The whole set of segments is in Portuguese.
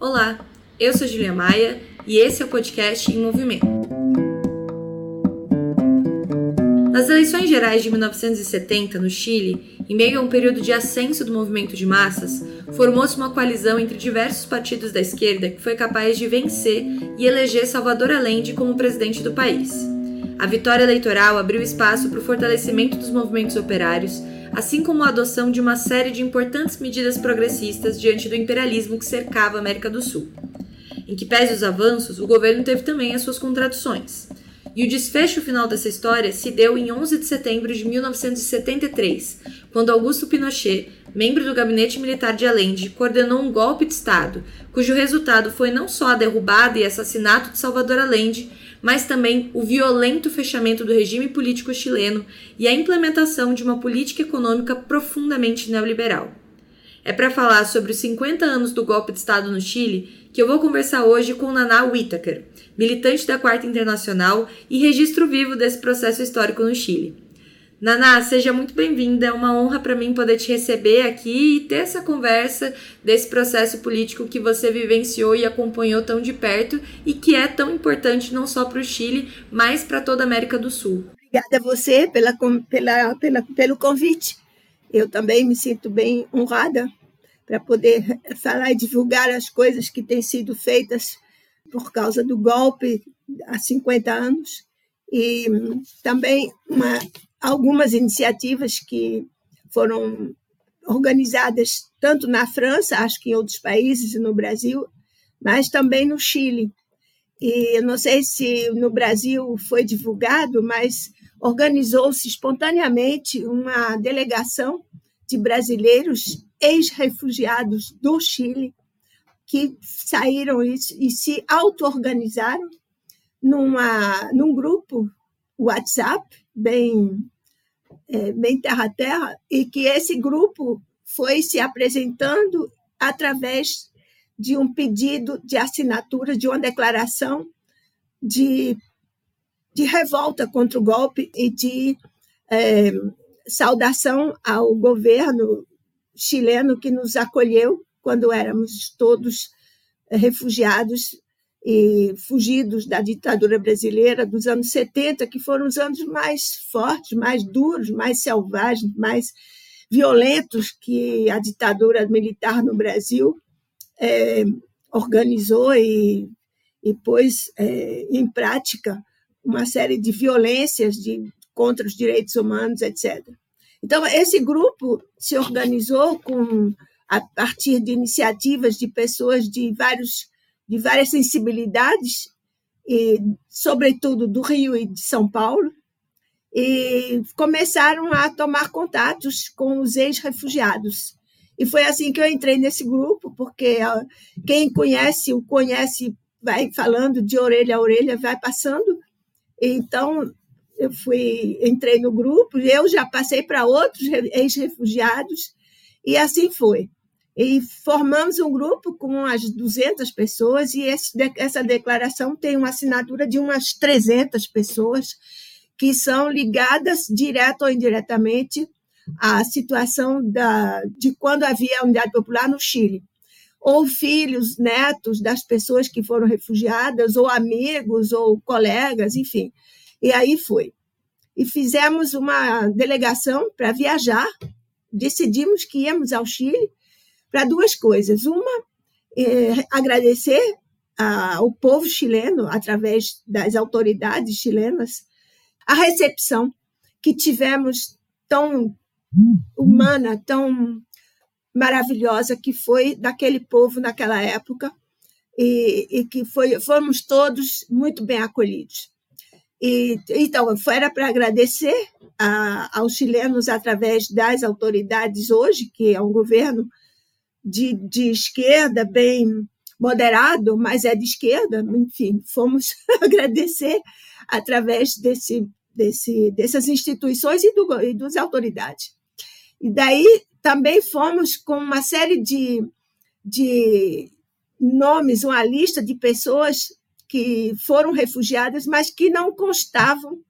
Olá, eu sou Julia Maia e esse é o podcast Em Movimento. Nas eleições gerais de 1970, no Chile, em meio a um período de ascenso do movimento de massas, formou-se uma coalizão entre diversos partidos da esquerda que foi capaz de vencer e eleger Salvador Allende como presidente do país. A vitória eleitoral abriu espaço para o fortalecimento dos movimentos operários assim como a adoção de uma série de importantes medidas progressistas diante do imperialismo que cercava a América do Sul. Em que pese os avanços, o governo teve também as suas contradições. E o desfecho final dessa história se deu em 11 de setembro de 1973, quando Augusto Pinochet, membro do gabinete militar de Allende, coordenou um golpe de Estado, cujo resultado foi não só a derrubada e assassinato de Salvador Allende, mas também o violento fechamento do regime político chileno e a implementação de uma política econômica profundamente neoliberal. É para falar sobre os 50 anos do golpe de Estado no Chile que eu vou conversar hoje com Naná Whittaker, militante da Quarta Internacional e registro vivo desse processo histórico no Chile. Naná, seja muito bem-vinda. É uma honra para mim poder te receber aqui e ter essa conversa desse processo político que você vivenciou e acompanhou tão de perto e que é tão importante não só para o Chile, mas para toda a América do Sul. Obrigada a você pela, pela, pela, pelo convite. Eu também me sinto bem honrada para poder falar e divulgar as coisas que têm sido feitas por causa do golpe há 50 anos e também uma algumas iniciativas que foram organizadas tanto na França, acho que em outros países e no Brasil, mas também no Chile. E eu não sei se no Brasil foi divulgado, mas organizou-se espontaneamente uma delegação de brasileiros ex-refugiados do Chile que saíram e, e se auto-organizaram numa, num grupo WhatsApp bem, é, bem terra a terra, e que esse grupo foi se apresentando através de um pedido de assinatura de uma declaração de, de revolta contra o golpe e de é, saudação ao governo chileno que nos acolheu quando éramos todos refugiados e fugidos da ditadura brasileira dos anos 70, que foram os anos mais fortes, mais duros, mais selvagens, mais violentos que a ditadura militar no Brasil é, organizou e, e pôs é, em prática uma série de violências de, contra os direitos humanos, etc. Então, esse grupo se organizou com a partir de iniciativas de pessoas de vários de várias sensibilidades, e, sobretudo do Rio e de São Paulo, e começaram a tomar contatos com os ex-refugiados. E foi assim que eu entrei nesse grupo, porque quem conhece o conhece, vai falando de orelha a orelha, vai passando. Então, eu fui entrei no grupo, eu já passei para outros ex-refugiados, e assim foi. E formamos um grupo com umas 200 pessoas, e esse, essa declaração tem uma assinatura de umas 300 pessoas que são ligadas, direto ou indiretamente, à situação da, de quando havia a unidade popular no Chile. Ou filhos, netos das pessoas que foram refugiadas, ou amigos, ou colegas, enfim. E aí foi. E fizemos uma delegação para viajar, decidimos que íamos ao Chile para duas coisas. Uma, é, agradecer ao povo chileno, através das autoridades chilenas, a recepção que tivemos tão humana, tão maravilhosa que foi daquele povo naquela época e, e que foi, fomos todos muito bem acolhidos. E, então, era para agradecer a, aos chilenos através das autoridades hoje, que é um governo de, de esquerda, bem moderado, mas é de esquerda, enfim, fomos agradecer através desse, desse, dessas instituições e, do, e das autoridades. E daí também fomos com uma série de, de nomes, uma lista de pessoas que foram refugiadas, mas que não constavam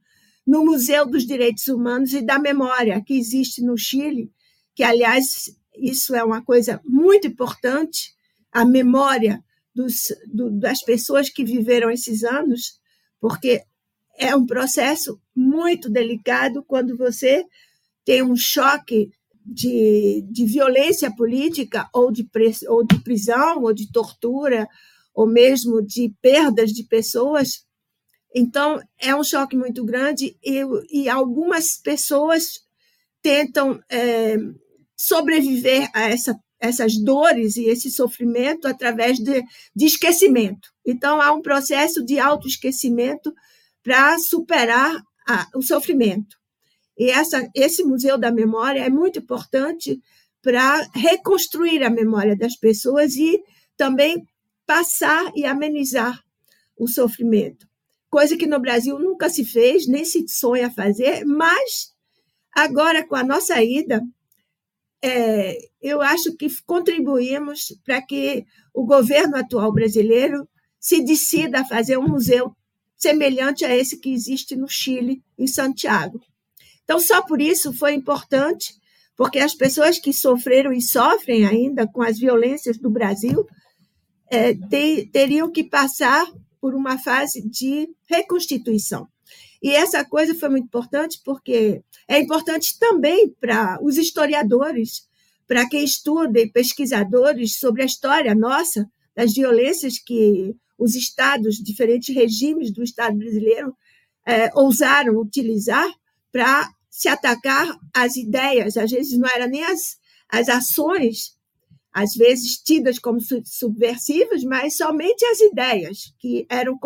no Museu dos Direitos Humanos e da Memória, que existe no Chile, que, aliás, isso é uma coisa muito importante, a memória dos, do, das pessoas que viveram esses anos, porque é um processo muito delicado quando você tem um choque de, de violência política ou de, ou de prisão ou de tortura ou mesmo de perdas de pessoas. Então, é um choque muito grande e, e algumas pessoas tentam é, sobreviver a essa, essas dores e esse sofrimento através de, de esquecimento. Então, há um processo de autoesquecimento para superar a, o sofrimento. E essa, esse Museu da Memória é muito importante para reconstruir a memória das pessoas e também passar e amenizar o sofrimento. Coisa que no Brasil nunca se fez, nem se sonha fazer, mas agora, com a nossa ida, é, eu acho que contribuímos para que o governo atual brasileiro se decida a fazer um museu semelhante a esse que existe no Chile, em Santiago. Então, só por isso foi importante, porque as pessoas que sofreram e sofrem ainda com as violências do Brasil é, teriam que passar por uma fase de reconstituição. E essa coisa foi muito importante porque é importante também para os historiadores, para quem estuda e pesquisadores sobre a história nossa, das violências que os estados, diferentes regimes do Estado brasileiro, é, ousaram utilizar para se atacar as ideias, às vezes não eram nem as, as ações, às vezes tidas como subversivas, mas somente as ideias que eram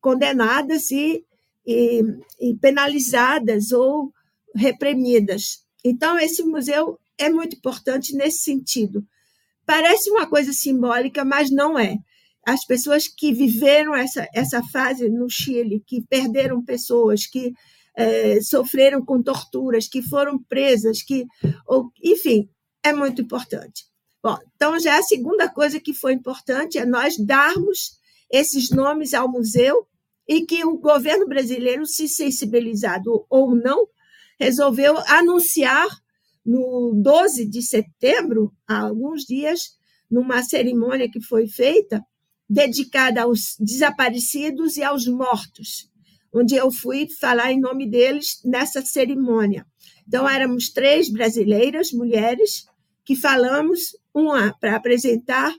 condenadas e, e, e penalizadas ou reprimidas. Então, esse museu é muito importante nesse sentido. Parece uma coisa simbólica, mas não é. As pessoas que viveram essa, essa fase no Chile, que perderam pessoas, que é, sofreram com torturas, que foram presas, que, ou, enfim, é muito importante. Bom, então já a segunda coisa que foi importante é nós darmos esses nomes ao museu e que o governo brasileiro, se sensibilizado ou não, resolveu anunciar no 12 de setembro, há alguns dias, numa cerimônia que foi feita, dedicada aos desaparecidos e aos mortos onde eu fui falar em nome deles nessa cerimônia. Então, éramos três brasileiras, mulheres, que falamos, uma para apresentar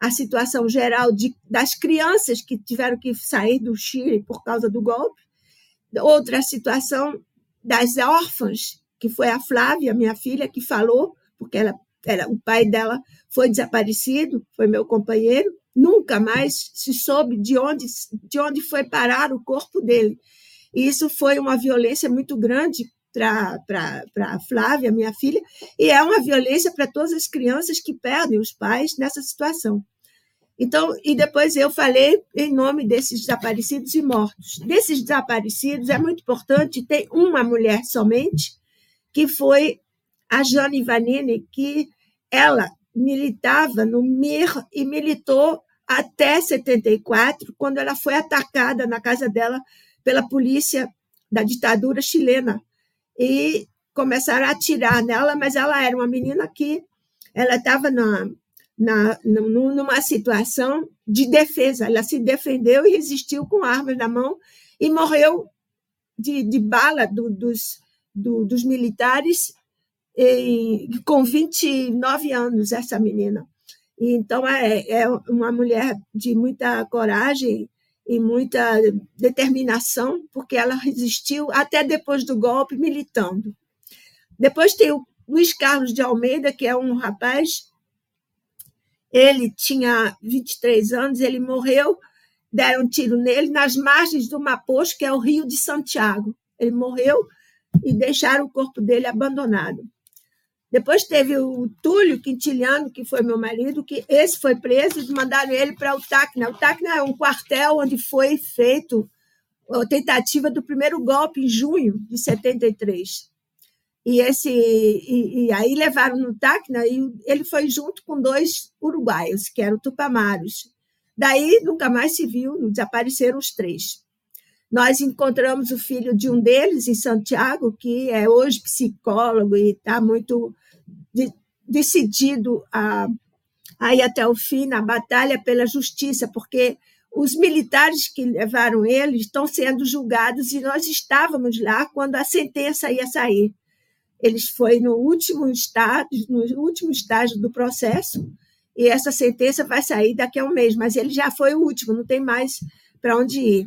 a situação geral de, das crianças que tiveram que sair do Chile por causa do golpe, outra situação das órfãs, que foi a Flávia, minha filha, que falou, porque ela, era, o pai dela foi desaparecido, foi meu companheiro, Nunca mais se soube de onde, de onde foi parar o corpo dele. E isso foi uma violência muito grande para a Flávia, minha filha, e é uma violência para todas as crianças que perdem os pais nessa situação. Então, e depois eu falei em nome desses desaparecidos e mortos. Desses desaparecidos, é muito importante, tem uma mulher somente, que foi a Jane Vanini, que ela militava no MIR e militou até 74, quando ela foi atacada na casa dela pela polícia da ditadura chilena. E começaram a atirar nela, mas ela era uma menina que ela estava na, na, numa situação de defesa. Ela se defendeu e resistiu com armas na mão e morreu de, de bala do, dos, do, dos militares com 29 anos, essa menina. Então, é, é uma mulher de muita coragem e muita determinação, porque ela resistiu até depois do golpe, militando. Depois tem o Luiz Carlos de Almeida, que é um rapaz, ele tinha 23 anos, ele morreu, deram um tiro nele nas margens do Mapocho, que é o Rio de Santiago. Ele morreu e deixaram o corpo dele abandonado. Depois teve o Túlio Quintiliano, que foi meu marido, que esse foi preso e mandaram ele para o Tacna. O Tacna é um quartel onde foi feito a tentativa do primeiro golpe em junho de 73. E, esse, e, e aí levaram no Tacna e ele foi junto com dois uruguaios, que eram tupamaros. Daí nunca mais se viu, desapareceram os três. Nós encontramos o filho de um deles em Santiago, que é hoje psicólogo e está muito de, decidido a, aí até o fim na batalha pela justiça, porque os militares que levaram ele estão sendo julgados e nós estávamos lá quando a sentença ia sair. Eles foi no último estágio, no último estágio do processo e essa sentença vai sair daqui a um mês, mas ele já foi o último, não tem mais para onde ir.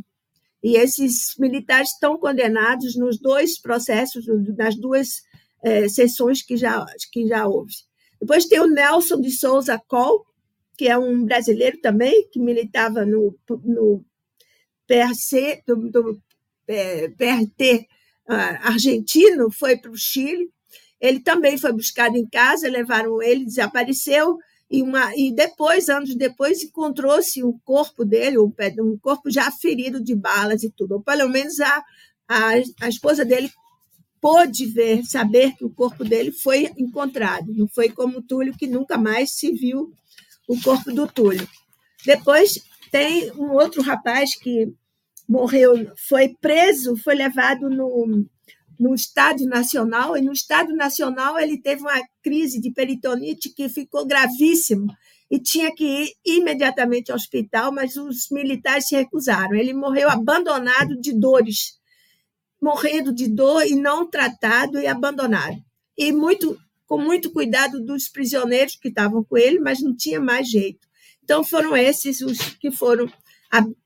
E esses militares estão condenados nos dois processos, nas duas é, sessões que já, que já houve. Depois tem o Nelson de Souza Col, que é um brasileiro também, que militava no, no PRC, do, do é, PRT uh, argentino, foi para o Chile. Ele também foi buscado em casa, levaram ele, desapareceu, e, uma, e depois, anos depois, encontrou-se o corpo dele, um, um corpo já ferido de balas e tudo. Ou pelo menos a, a, a esposa dele pôde ver, saber que o corpo dele foi encontrado. Não foi como o Túlio, que nunca mais se viu o corpo do Túlio. Depois tem um outro rapaz que morreu, foi preso, foi levado no, no Estádio Nacional, e no Estádio Nacional ele teve uma crise de peritonite que ficou gravíssimo e tinha que ir imediatamente ao hospital, mas os militares se recusaram. Ele morreu abandonado de dores, morrendo de dor e não tratado e abandonado. E muito com muito cuidado dos prisioneiros que estavam com ele, mas não tinha mais jeito. Então foram esses os que foram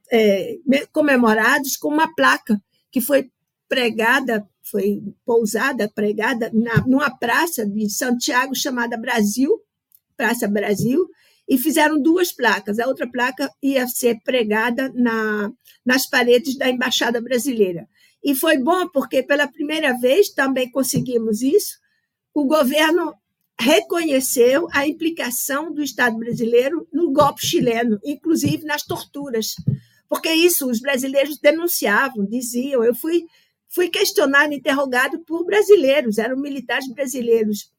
é, comemorados com uma placa que foi pregada, foi pousada, pregada na, numa praça de Santiago chamada Brasil, Praça Brasil, e fizeram duas placas. A outra placa ia ser pregada na, nas paredes da Embaixada Brasileira. E foi bom porque, pela primeira vez, também conseguimos isso, o governo reconheceu a implicação do Estado brasileiro no golpe chileno, inclusive nas torturas. Porque isso os brasileiros denunciavam, diziam. Eu fui, fui questionado, interrogado por brasileiros, eram militares brasileiros.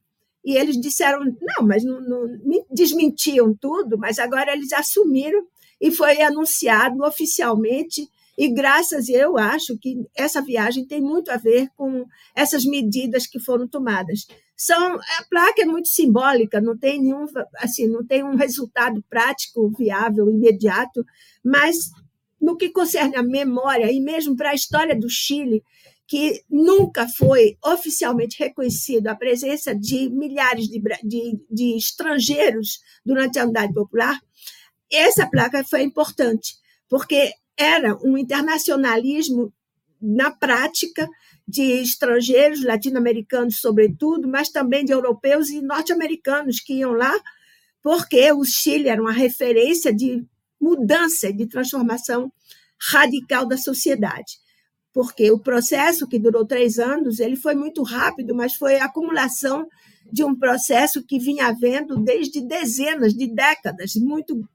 E eles disseram: não, mas não, não desmentiam tudo, mas agora eles assumiram e foi anunciado oficialmente e graças, eu acho que essa viagem tem muito a ver com essas medidas que foram tomadas. São a placa é muito simbólica, não tem nenhum assim, não tem um resultado prático viável imediato, mas no que concerne à memória e mesmo para a história do Chile, que nunca foi oficialmente reconhecido a presença de milhares de, de, de estrangeiros durante a Unidade Popular, essa placa foi importante, porque era um internacionalismo na prática de estrangeiros, latino-americanos sobretudo, mas também de europeus e norte-americanos que iam lá, porque o Chile era uma referência de mudança, de transformação radical da sociedade. Porque o processo que durou três anos, ele foi muito rápido, mas foi a acumulação de um processo que vinha havendo desde dezenas de décadas, muito,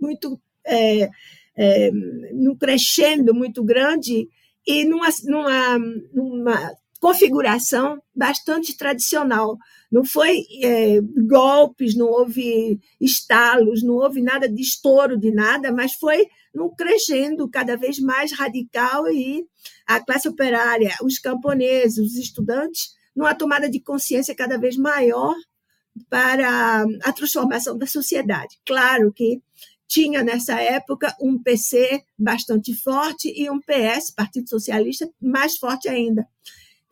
muito é, é, num crescendo muito grande e numa, numa, numa configuração bastante tradicional. Não foi é, golpes, não houve estalos, não houve nada de estouro de nada, mas foi num crescendo cada vez mais radical e a classe operária, os camponeses, os estudantes, numa tomada de consciência cada vez maior para a transformação da sociedade. Claro que tinha nessa época um PC bastante forte e um PS, Partido Socialista, mais forte ainda,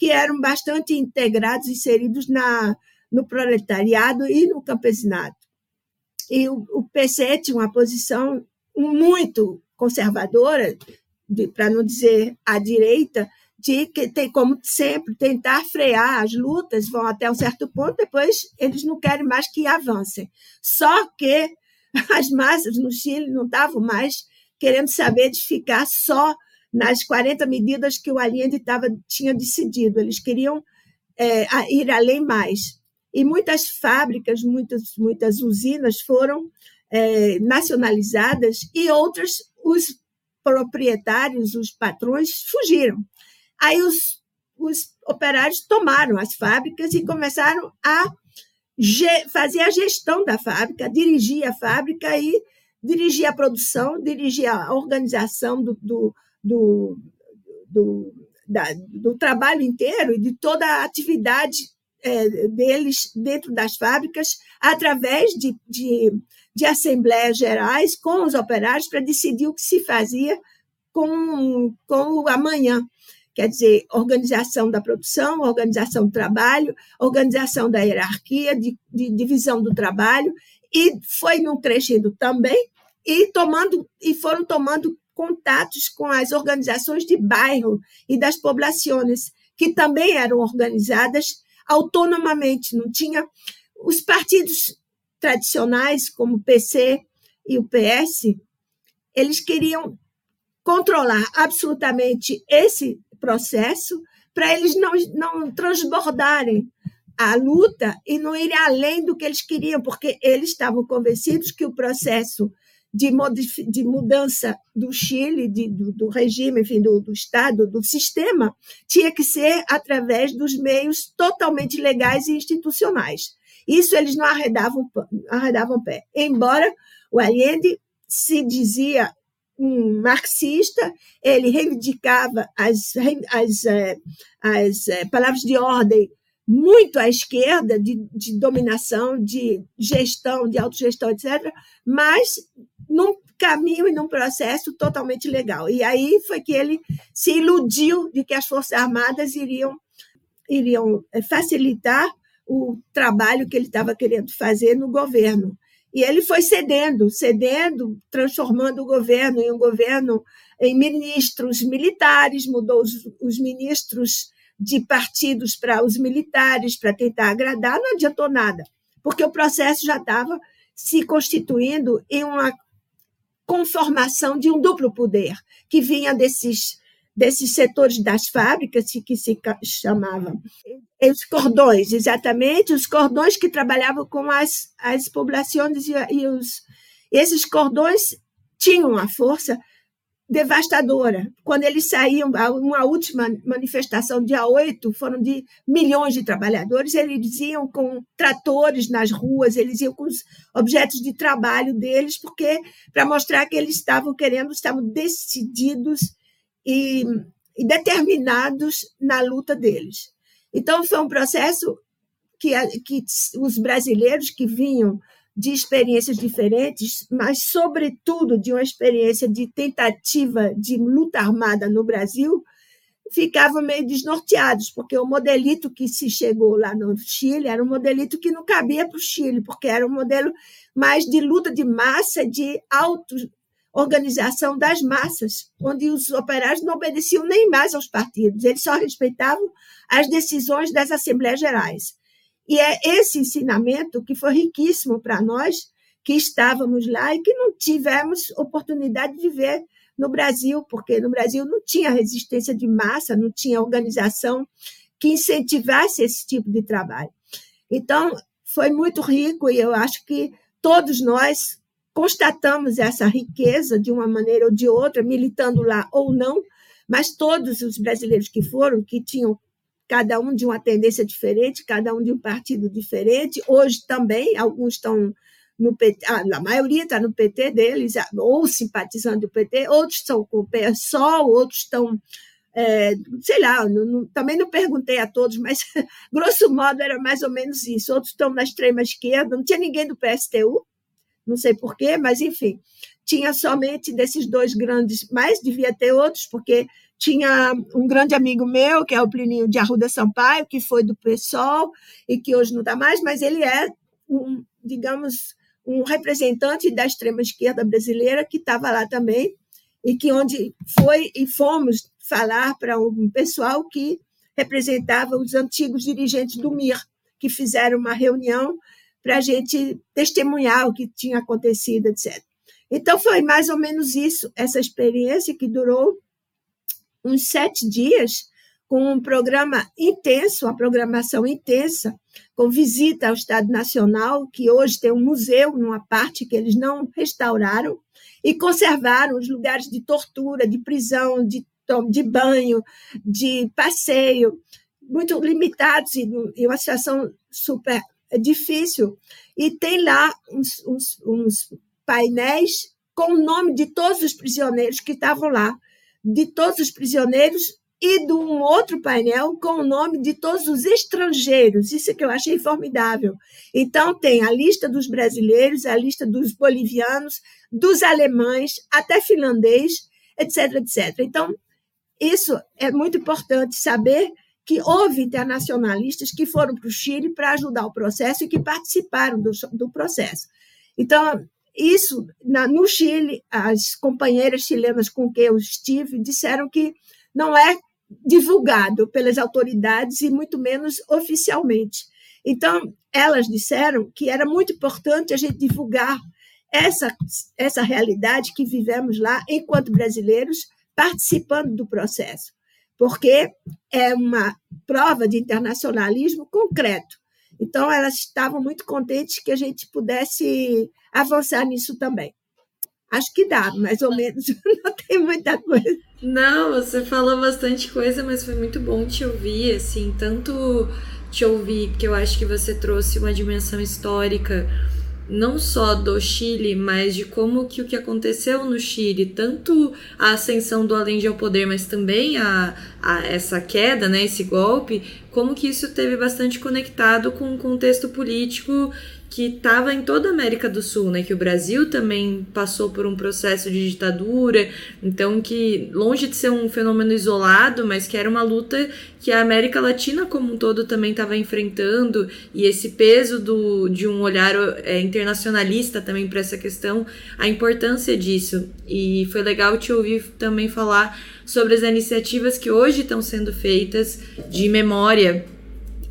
que eram bastante integrados, inseridos na, no proletariado e no campesinato. E o, o PC tinha uma posição muito conservadora, para não dizer à direita, de que tem como sempre tentar frear as lutas, vão até um certo ponto, depois eles não querem mais que avancem. Só que as massas no Chile não estavam mais querendo saber de ficar só nas 40 medidas que o Allende tava, tinha decidido. Eles queriam é, ir além mais. E muitas fábricas, muitas, muitas usinas foram é, nacionalizadas e outras, os proprietários, os patrões, fugiram. Aí os, os operários tomaram as fábricas e começaram a fazia a gestão da fábrica, dirigia a fábrica e dirigia a produção, dirigia a organização do, do, do, do, da, do trabalho inteiro e de toda a atividade é, deles dentro das fábricas, através de, de de assembleias gerais com os operários para decidir o que se fazia com, com o amanhã. Quer dizer, organização da produção, organização do trabalho, organização da hierarquia, de, de divisão do trabalho, e foi num crescendo também, e tomando e foram tomando contatos com as organizações de bairro e das populações, que também eram organizadas autonomamente, não tinha os partidos tradicionais, como o PC e o PS, eles queriam controlar absolutamente esse processo para eles não, não transbordarem a luta e não irem além do que eles queriam, porque eles estavam convencidos que o processo de, de mudança do Chile, de, do, do, regime, enfim, do, do Estado, do sistema, tinha que ser através dos meios totalmente legais e institucionais. Isso eles não arredavam, arredavam pé. Embora o Allende se dizia um marxista, ele reivindicava as, as, eh, as, eh, palavras de ordem muito à esquerda, de, de dominação, de gestão, de autogestão, etc., mas num caminho e num processo totalmente legal. E aí foi que ele se iludiu de que as Forças Armadas iriam, iriam eh, facilitar o trabalho que ele estava querendo fazer no governo. E ele foi cedendo, cedendo, transformando o governo em um governo em ministros militares, mudou os, os ministros de partidos para os militares para tentar agradar, não adiantou nada, porque o processo já estava se constituindo em uma conformação de um duplo poder que vinha desses desses setores das fábricas que se chamavam os cordões, exatamente, os cordões que trabalhavam com as, as populações e, e os esses cordões tinham a força devastadora. Quando eles saíam, uma última manifestação, dia 8, foram de milhões de trabalhadores, eles iam com tratores nas ruas, eles iam com os objetos de trabalho deles, porque para mostrar que eles estavam querendo, estavam decididos e, e determinados na luta deles. Então, foi um processo que, que os brasileiros que vinham de experiências diferentes, mas, sobretudo, de uma experiência de tentativa de luta armada no Brasil, ficavam meio desnorteados, porque o modelito que se chegou lá no Chile era um modelito que não cabia para o Chile, porque era um modelo mais de luta de massa, de auto-organização das massas, onde os operários não obedeciam nem mais aos partidos, eles só respeitavam as decisões das Assembleias Gerais. E é esse ensinamento que foi riquíssimo para nós, que estávamos lá e que não tivemos oportunidade de ver no Brasil, porque no Brasil não tinha resistência de massa, não tinha organização que incentivasse esse tipo de trabalho. Então, foi muito rico e eu acho que todos nós constatamos essa riqueza de uma maneira ou de outra, militando lá ou não, mas todos os brasileiros que foram, que tinham cada um de uma tendência diferente, cada um de um partido diferente. Hoje também, alguns estão no PT, a maioria está no PT deles, ou simpatizando do PT, outros estão com o PSOL, outros estão, é, sei lá, não, não, também não perguntei a todos, mas grosso modo era mais ou menos isso. Outros estão na extrema esquerda, não tinha ninguém do PSTU, não sei porquê, mas enfim, tinha somente desses dois grandes, mas devia ter outros, porque tinha um grande amigo meu, que é o Plininho de Arruda Sampaio, que foi do PSOL e que hoje não está mais, mas ele é, um, digamos, um representante da extrema-esquerda brasileira que estava lá também e que onde foi e fomos falar para um pessoal que representava os antigos dirigentes do MIR, que fizeram uma reunião para a gente testemunhar o que tinha acontecido, etc. Então, foi mais ou menos isso, essa experiência que durou uns sete dias com um programa intenso, uma programação intensa, com visita ao Estado Nacional, que hoje tem um museu numa parte que eles não restauraram, e conservaram os lugares de tortura, de prisão, de, de banho, de passeio, muito limitados e, e uma situação super difícil. E tem lá uns, uns, uns painéis com o nome de todos os prisioneiros que estavam lá de todos os prisioneiros e de um outro painel com o nome de todos os estrangeiros. Isso é que eu achei formidável. Então, tem a lista dos brasileiros, a lista dos bolivianos, dos alemães, até finlandês, etc, etc. Então, isso é muito importante saber que houve internacionalistas que foram para o Chile para ajudar o processo e que participaram do, do processo. Então, isso, na, no Chile, as companheiras chilenas com quem eu estive disseram que não é divulgado pelas autoridades e muito menos oficialmente. Então, elas disseram que era muito importante a gente divulgar essa, essa realidade que vivemos lá enquanto brasileiros, participando do processo, porque é uma prova de internacionalismo concreto. Então, elas estavam muito contentes que a gente pudesse avançar nisso também. Acho que dá, mais ou menos, não tem muita coisa. Não, você falou bastante coisa, mas foi muito bom te ouvir, assim, tanto te ouvir, porque eu acho que você trouxe uma dimensão histórica não só do Chile, mas de como que o que aconteceu no Chile, tanto a ascensão do Allende ao poder, mas também a, a essa queda, né, esse golpe, como que isso teve bastante conectado com o contexto político que estava em toda a América do Sul, né? Que o Brasil também passou por um processo de ditadura, então que longe de ser um fenômeno isolado, mas que era uma luta que a América Latina como um todo também estava enfrentando e esse peso do, de um olhar é, internacionalista também para essa questão, a importância disso. E foi legal te ouvir também falar sobre as iniciativas que hoje estão sendo feitas de memória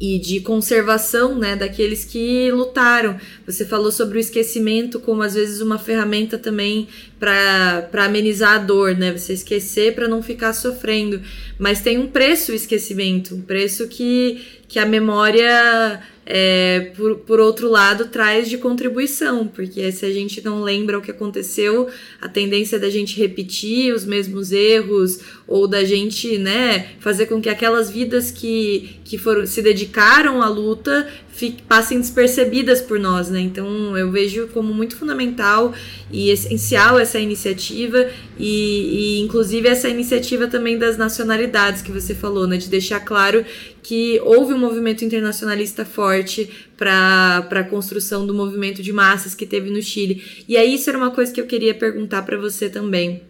e de conservação né, daqueles que lutaram. Você falou sobre o esquecimento como às vezes uma ferramenta também para amenizar a dor, né? Você esquecer para não ficar sofrendo. Mas tem um preço o esquecimento, um preço que, que a memória é, por, por outro lado, traz de contribuição, porque se a gente não lembra o que aconteceu, a tendência da gente repetir os mesmos erros ou da gente, né, fazer com que aquelas vidas que, que foram se dedicaram à luta fique, passem despercebidas por nós, né? Então eu vejo como muito fundamental e essencial essa iniciativa e, e, inclusive essa iniciativa também das nacionalidades que você falou, né? De deixar claro que houve um movimento internacionalista forte para a construção do movimento de massas que teve no Chile. E aí isso era uma coisa que eu queria perguntar para você também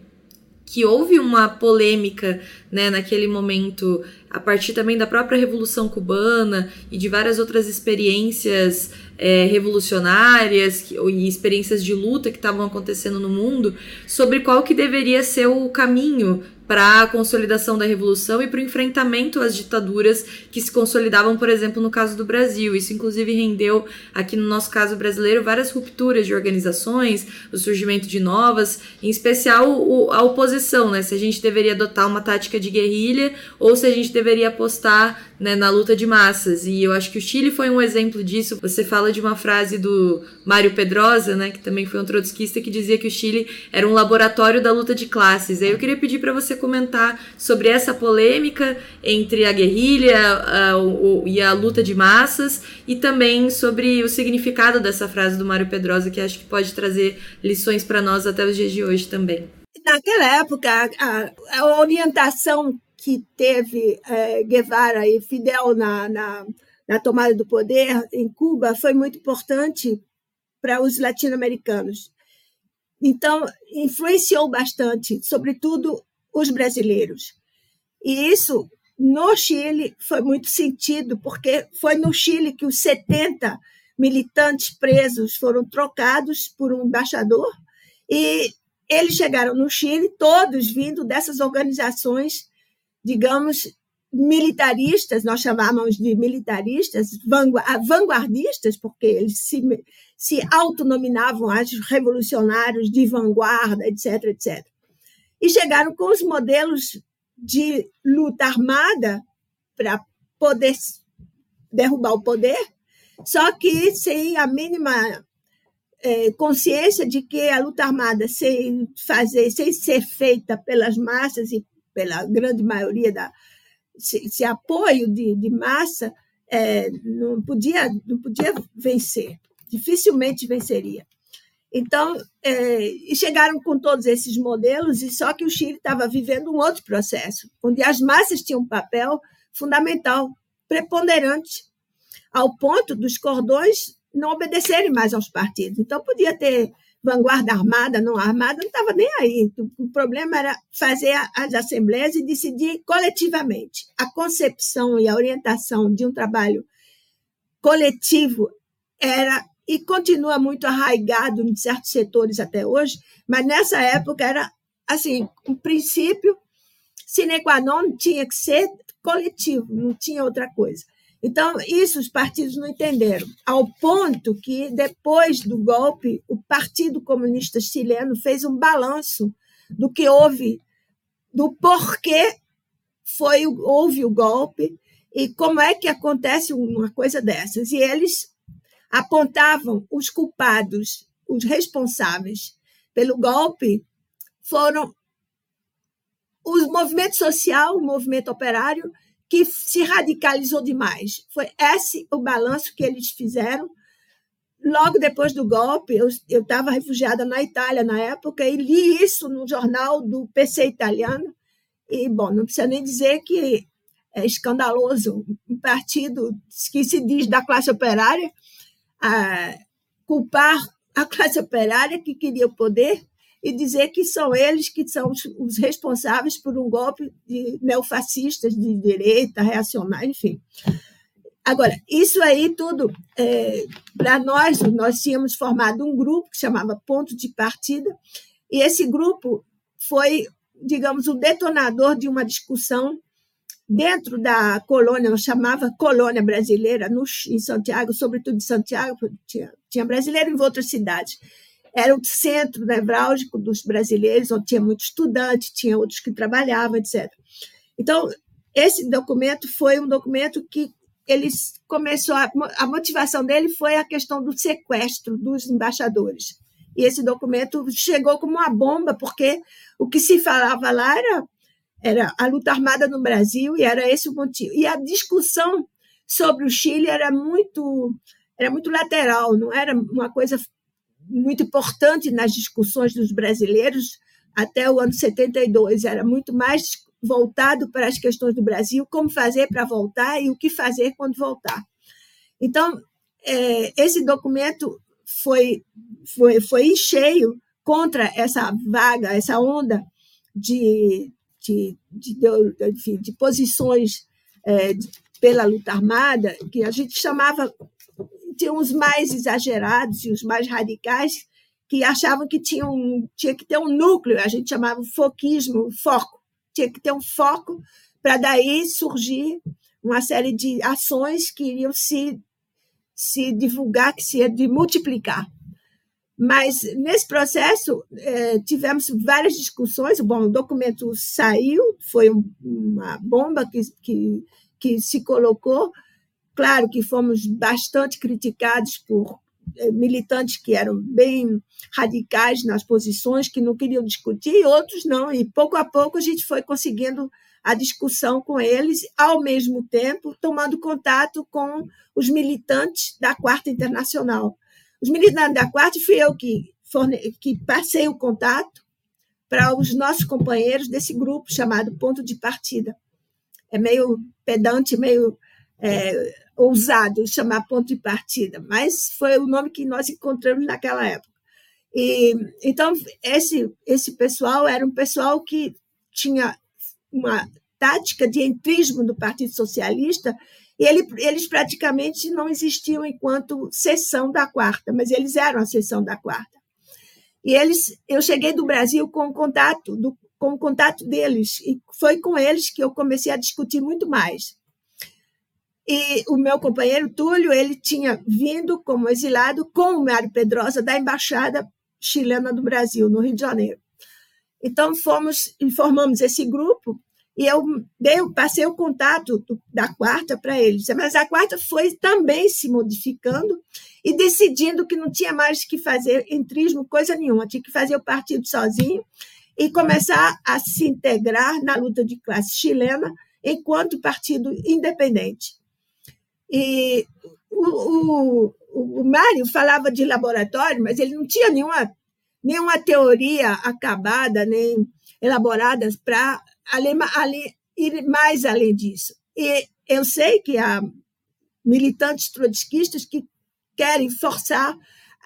que houve uma polêmica né, naquele momento, a partir também da própria Revolução Cubana e de várias outras experiências é, revolucionárias que, e experiências de luta que estavam acontecendo no mundo, sobre qual que deveria ser o caminho para a consolidação da revolução e para o enfrentamento às ditaduras que se consolidavam, por exemplo, no caso do Brasil. Isso, inclusive, rendeu, aqui no nosso caso brasileiro, várias rupturas de organizações, o surgimento de novas, em especial a oposição, né? Se a gente deveria adotar uma tática de guerrilha ou se a gente deveria apostar né, na luta de massas. E eu acho que o Chile foi um exemplo disso. Você fala de uma frase do Mário Pedrosa, né, que também foi um trotskista, que dizia que o Chile era um laboratório da luta de classes. Aí eu queria pedir para você comentar sobre essa polêmica entre a guerrilha a, o, e a luta de massas e também sobre o significado dessa frase do Mário Pedrosa, que acho que pode trazer lições para nós até os dias de hoje também. Naquela época, a, a orientação que teve é, Guevara e Fidel na, na, na tomada do poder em Cuba foi muito importante para os latino-americanos. Então, influenciou bastante, sobretudo os brasileiros. E isso, no Chile, foi muito sentido, porque foi no Chile que os 70 militantes presos foram trocados por um embaixador, e eles chegaram no Chile, todos vindo dessas organizações digamos, militaristas, nós chamávamos de militaristas, vanguardistas, porque eles se, se autonominavam as revolucionários de vanguarda, etc, etc. E chegaram com os modelos de luta armada para poder derrubar o poder, só que sem a mínima é, consciência de que a luta armada, sem fazer, sem ser feita pelas massas e pela grande maioria da esse, apoio de, de massa é, não podia não podia vencer dificilmente venceria. Então, é, e chegaram com todos esses modelos, e só que o Chile estava vivendo um outro processo, onde as massas tinham um papel fundamental, preponderante, ao ponto dos cordões não obedecerem mais aos partidos. Então, podia ter vanguarda armada, não armada, não estava nem aí. O problema era fazer as assembleias e decidir coletivamente. A concepção e a orientação de um trabalho coletivo era e continua muito arraigado em certos setores até hoje, mas nessa época era assim, um princípio sine qua non tinha que ser coletivo, não tinha outra coisa. Então, isso os partidos não entenderam, ao ponto que, depois do golpe, o Partido Comunista Chileno fez um balanço do que houve, do porquê foi, houve o golpe e como é que acontece uma coisa dessas. E eles apontavam os culpados, os responsáveis pelo golpe, foram o movimento social, o movimento operário que se radicalizou demais. Foi esse o balanço que eles fizeram. Logo depois do golpe, eu estava refugiada na Itália na época e li isso no jornal do PC italiano. E, bom, não precisa nem dizer que é escandaloso um partido que se diz da classe operária a culpar a classe operária que queria o poder e dizer que são eles que são os, responsáveis por um golpe de neofascistas de direita, reacionário, enfim. Agora, isso aí tudo, é, para nós, nós tínhamos formado um grupo que chamava Ponto de Partida, e esse grupo foi, digamos, o detonador de uma discussão dentro da colônia, eu chamava colônia brasileira, no, em Santiago, sobretudo em Santiago, tinha, tinha brasileiro em outras cidades era o centro nevrálgico dos brasileiros, onde tinha muito estudante, tinha outros que trabalhavam, etc. Então, esse documento foi um documento que eles começou a, a motivação dele foi a questão do sequestro dos embaixadores. E esse documento chegou como uma bomba, porque o que se falava lá era, era a luta armada no Brasil, e era esse o motivo. E a discussão sobre o Chile era muito era muito lateral, não era uma coisa muito importante nas discussões dos brasileiros até o ano 72. Era muito mais voltado para as questões do Brasil, como fazer para voltar e o que fazer quando voltar. Então, é, esse documento foi, foi, foi em cheio contra essa vaga, essa onda de, de, de, de, de posições é, pela luta armada, que a gente chamava tinha os mais exagerados e os mais radicais que achavam que tinham, tinha que ter um núcleo, a gente chamava o foquismo, foco. Tinha que ter um foco para daí surgir uma série de ações que iriam se, se divulgar, que se multiplicar. Mas nesse processo eh, tivemos várias discussões. Bom, o documento saiu, foi uma bomba que, que, que se colocou, Claro que fomos bastante criticados por eh, militantes que eram bem radicais nas posições, que não queriam discutir, e outros não. E pouco a pouco a gente foi conseguindo a discussão com eles, ao mesmo tempo tomando contato com os militantes da Quarta Internacional. Os militantes da Quarta fui eu que, forne... que passei o contato para os nossos companheiros desse grupo chamado Ponto de Partida. É meio pedante, meio é, ousado chamar ponto de partida, mas foi o nome que nós encontramos naquela época. E, então, esse, esse pessoal era um pessoal que tinha uma tática de entrismo do Partido Socialista, e ele, eles praticamente não existiam enquanto seção da quarta, mas eles eram a seção da quarta. E eles, eu cheguei do Brasil com o contato, do, com o contato deles, e foi com eles que eu comecei a discutir muito mais. E o meu companheiro Túlio, ele tinha vindo como exilado com o Mário Pedrosa da Embaixada Chilena do Brasil, no Rio de Janeiro. Então, fomos, formamos esse grupo e eu dei, passei o contato do, da quarta para eles. Mas a quarta foi também se modificando e decidindo que não tinha mais que fazer entrismo, coisa nenhuma, tinha que fazer o partido sozinho e começar a se integrar na luta de classe chilena enquanto partido independente. E o, o, o Mário falava de laboratório, mas ele não tinha nenhuma, nenhuma teoria acabada, nem elaborada para ir mais além disso. E eu sei que há militantes trotskistas que querem forçar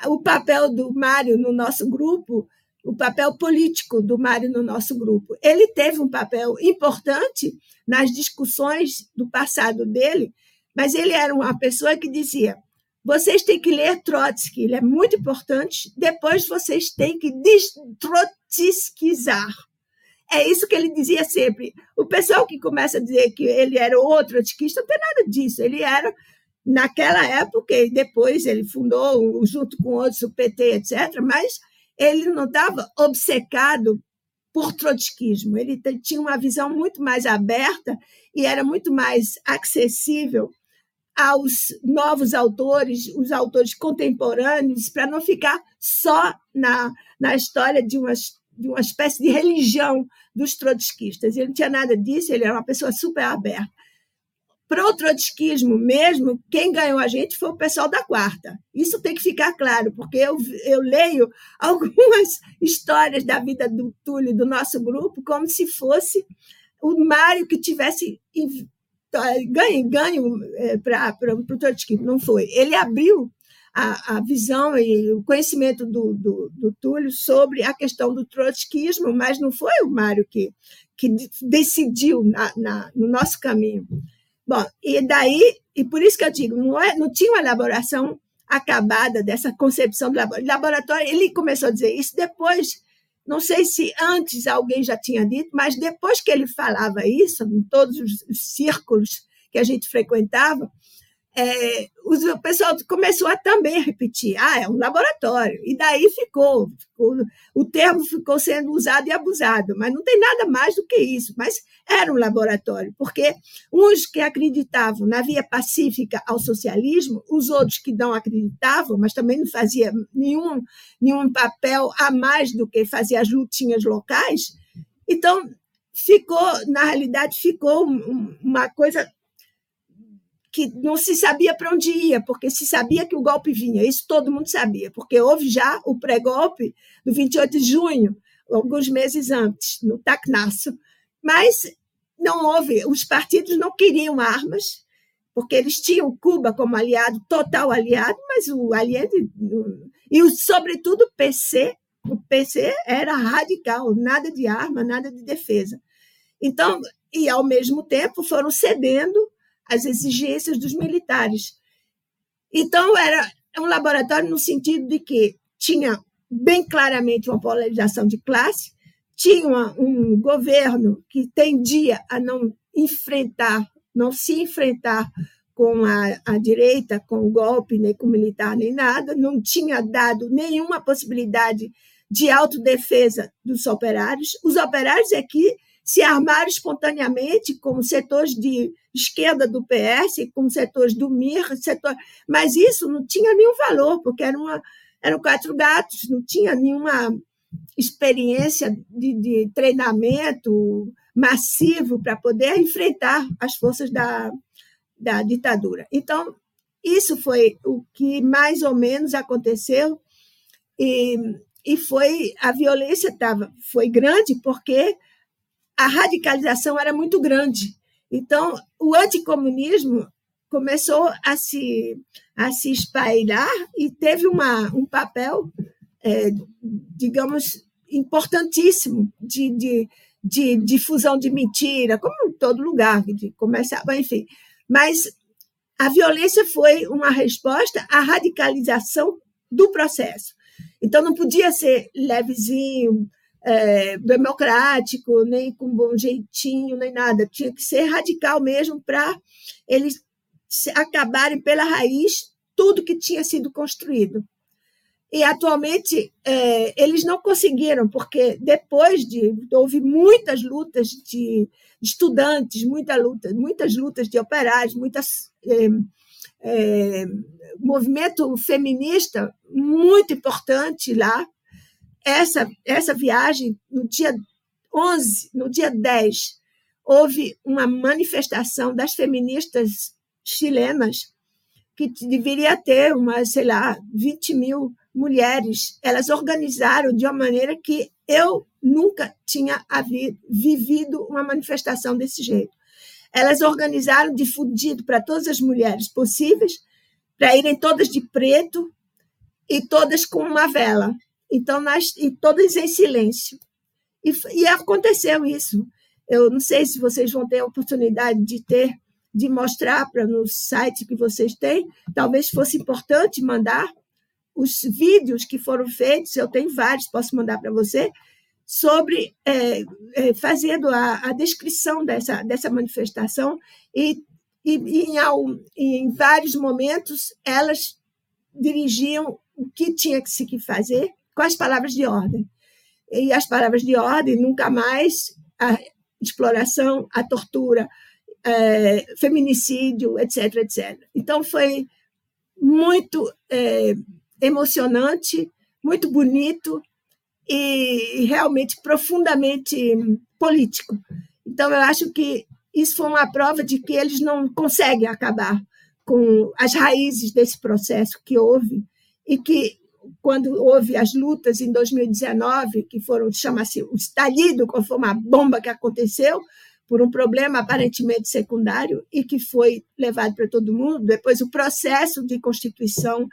o papel do Mário no nosso grupo, o papel político do Mário no nosso grupo. Ele teve um papel importante nas discussões do passado dele, mas ele era uma pessoa que dizia: vocês têm que ler Trotsky, ele é muito importante, depois vocês têm que destrotskizar. É isso que ele dizia sempre. O pessoal que começa a dizer que ele era outro trotskista não tem nada disso. Ele era naquela época, e depois ele fundou, junto com outros, o PT, etc., mas ele não estava obcecado por trotskismo, ele tinha uma visão muito mais aberta e era muito mais acessível aos novos autores, os autores contemporâneos, para não ficar só na, na história de, umas, de uma espécie de religião dos trotskistas. Ele não tinha nada disso, ele era uma pessoa super aberta. Para o trotskismo mesmo, quem ganhou a gente foi o pessoal da quarta. Isso tem que ficar claro, porque eu, eu leio algumas histórias da vida do Túlio, do nosso grupo, como se fosse o Mário que tivesse ganho, ganho é, para o trotskismo. Não foi. Ele abriu a, a visão e o conhecimento do, do, do Túlio sobre a questão do trotskismo, mas não foi o Mário que, que decidiu na, na, no nosso caminho. Bom, e daí, e por isso que eu digo, não, é, não tinha uma elaboração acabada dessa concepção do laboratório. Ele começou a dizer isso depois, não sei se antes alguém já tinha dito, mas depois que ele falava isso, em todos os círculos que a gente frequentava, é, o pessoal começou a também repetir, ah, é um laboratório. E daí ficou, ficou, o termo ficou sendo usado e abusado, mas não tem nada mais do que isso. Mas era um laboratório, porque uns que acreditavam na via pacífica ao socialismo, os outros que não acreditavam, mas também não faziam nenhum, nenhum papel a mais do que fazer as lutinhas locais. Então, ficou, na realidade, ficou uma coisa que não se sabia para onde ia, porque se sabia que o golpe vinha, isso todo mundo sabia, porque houve já o pré-golpe do 28 de junho, alguns meses antes, no Tacnaço, mas não houve, os partidos não queriam armas, porque eles tinham Cuba como aliado, total aliado, mas o Allende, e sobretudo o PC, o PC era radical, nada de arma, nada de defesa. Então, e ao mesmo tempo foram cedendo as exigências dos militares. Então, era um laboratório no sentido de que tinha bem claramente uma polarização de classe, tinha um governo que tendia a não enfrentar, não se enfrentar com a, a, direita, com o golpe, nem com o militar, nem nada, não tinha dado nenhuma possibilidade de autodefesa dos operários. Os operários é que se armaram espontaneamente como setores de esquerda do PS, como setores do MIR, setor... mas isso não tinha nenhum valor, porque era uma, eram quatro gatos, não tinha nenhuma experiência de, de treinamento massivo para poder enfrentar as forças da, da ditadura. Então, isso foi o que mais ou menos aconteceu e, e foi a violência tava, foi grande porque a radicalização era muito grande. Então, o anticomunismo começou a se, a se espalhar e teve uma, um papel, é, digamos, importantíssimo de, de, de difusão de mentira, como em todo lugar, de começar, enfim. Mas a violência foi uma resposta à radicalização do processo. Então, não podia ser levezinho, é, democrático, nem com bom jeitinho, nem nada. Tinha que ser radical mesmo para eles acabarem pela raiz tudo que tinha sido construído. E atualmente é, eles não conseguiram, porque depois de houve muitas lutas de estudantes, muita luta, muitas lutas de operários, muitas é, é, movimento feminista muito importante lá, essa, essa viagem, no dia 11, no dia 10, houve uma manifestação das feministas chilenas que deveria ter umas, sei lá, 20 mil mulheres. Elas organizaram de uma maneira que eu nunca tinha havido, vivido uma manifestação desse jeito. Elas organizaram difundido para todas as mulheres possíveis, para irem todas de preto e todas com uma vela. Então, nós, e todas em silêncio. E, e aconteceu isso. Eu não sei se vocês vão ter a oportunidade de ter, de mostrar para no site que vocês têm. Talvez fosse importante mandar os vídeos que foram feitos. Eu tenho vários, posso mandar para você sobre é, é, fazendo a, a, descrição dessa, dessa manifestação e, e, e em, em, vários momentos elas dirigiam o que tinha que se fazer com as palavras de ordem. E as palavras de ordem, nunca mais a exploração, a tortura, é, feminicídio, etc, etc. Então, foi muito é, emocionante, muito bonito, e realmente profundamente político. Então, eu acho que isso foi uma prova de que eles não conseguem acabar com as raízes desse processo que houve e que quando houve as lutas em 2019, que foram chama-se o estalido, quando foi uma bomba que aconteceu por um problema aparentemente secundário e que foi levado para todo mundo, depois o processo de constituição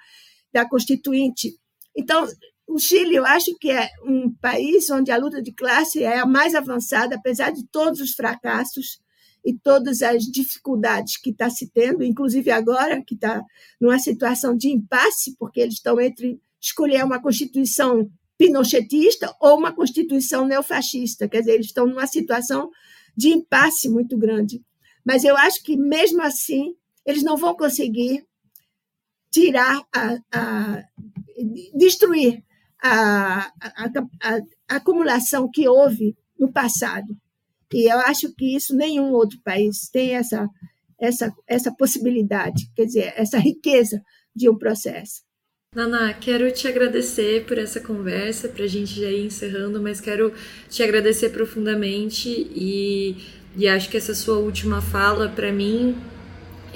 da constituinte. Então, o Chile, eu acho que é um país onde a luta de classe é a mais avançada, apesar de todos os fracassos e todas as dificuldades que está se tendo, inclusive agora, que está numa situação de impasse, porque eles estão entre escolher uma constituição pinochetista ou uma constituição neofascista, quer dizer, eles estão numa situação de impasse muito grande. Mas eu acho que, mesmo assim, eles não vão conseguir tirar, a, a destruir a, a, a, acumulação que houve no passado. E eu acho que isso nenhum outro país tem essa, essa, essa possibilidade, quer dizer, essa riqueza de um processo. Naná, quero te agradecer por essa conversa, para a gente já ir encerrando, mas quero te agradecer profundamente e, e acho que essa sua última fala, para mim,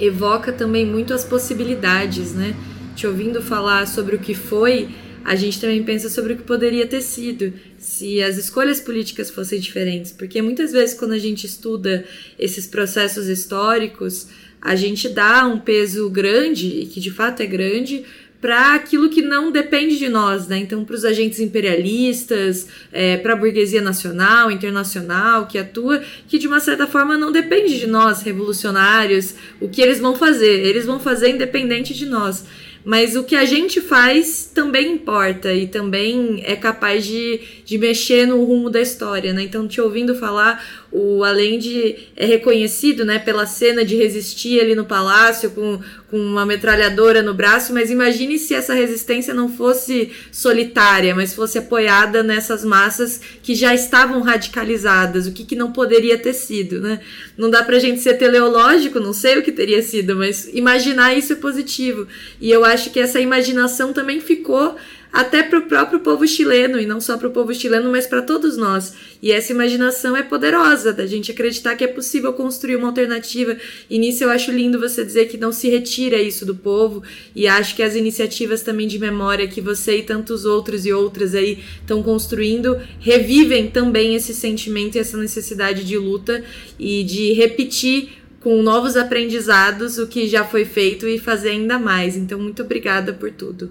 evoca também muito as possibilidades, né? Te ouvindo falar sobre o que foi, a gente também pensa sobre o que poderia ter sido se as escolhas políticas fossem diferentes, porque muitas vezes quando a gente estuda esses processos históricos, a gente dá um peso grande, e que de fato é grande, para aquilo que não depende de nós, né? Então, para os agentes imperialistas, é, para a burguesia nacional, internacional, que atua, que de uma certa forma não depende de nós, revolucionários, o que eles vão fazer. Eles vão fazer independente de nós. Mas o que a gente faz também importa e também é capaz de, de mexer no rumo da história, né? Então, te ouvindo falar, o além de é reconhecido, né, pela cena de resistir ali no palácio com, com uma metralhadora no braço, mas imagine se essa resistência não fosse solitária, mas fosse apoiada nessas massas que já estavam radicalizadas, o que, que não poderia ter sido, né? Não dá pra gente ser teleológico, não sei o que teria sido, mas imaginar isso é positivo. E eu acho que essa imaginação também ficou até para o próprio povo chileno, e não só para o povo chileno, mas para todos nós. E essa imaginação é poderosa, da gente acreditar que é possível construir uma alternativa. E nisso eu acho lindo você dizer que não se retira isso do povo, e acho que as iniciativas também de memória que você e tantos outros e outras aí estão construindo revivem também esse sentimento e essa necessidade de luta e de repetir com novos aprendizados o que já foi feito e fazer ainda mais. Então, muito obrigada por tudo.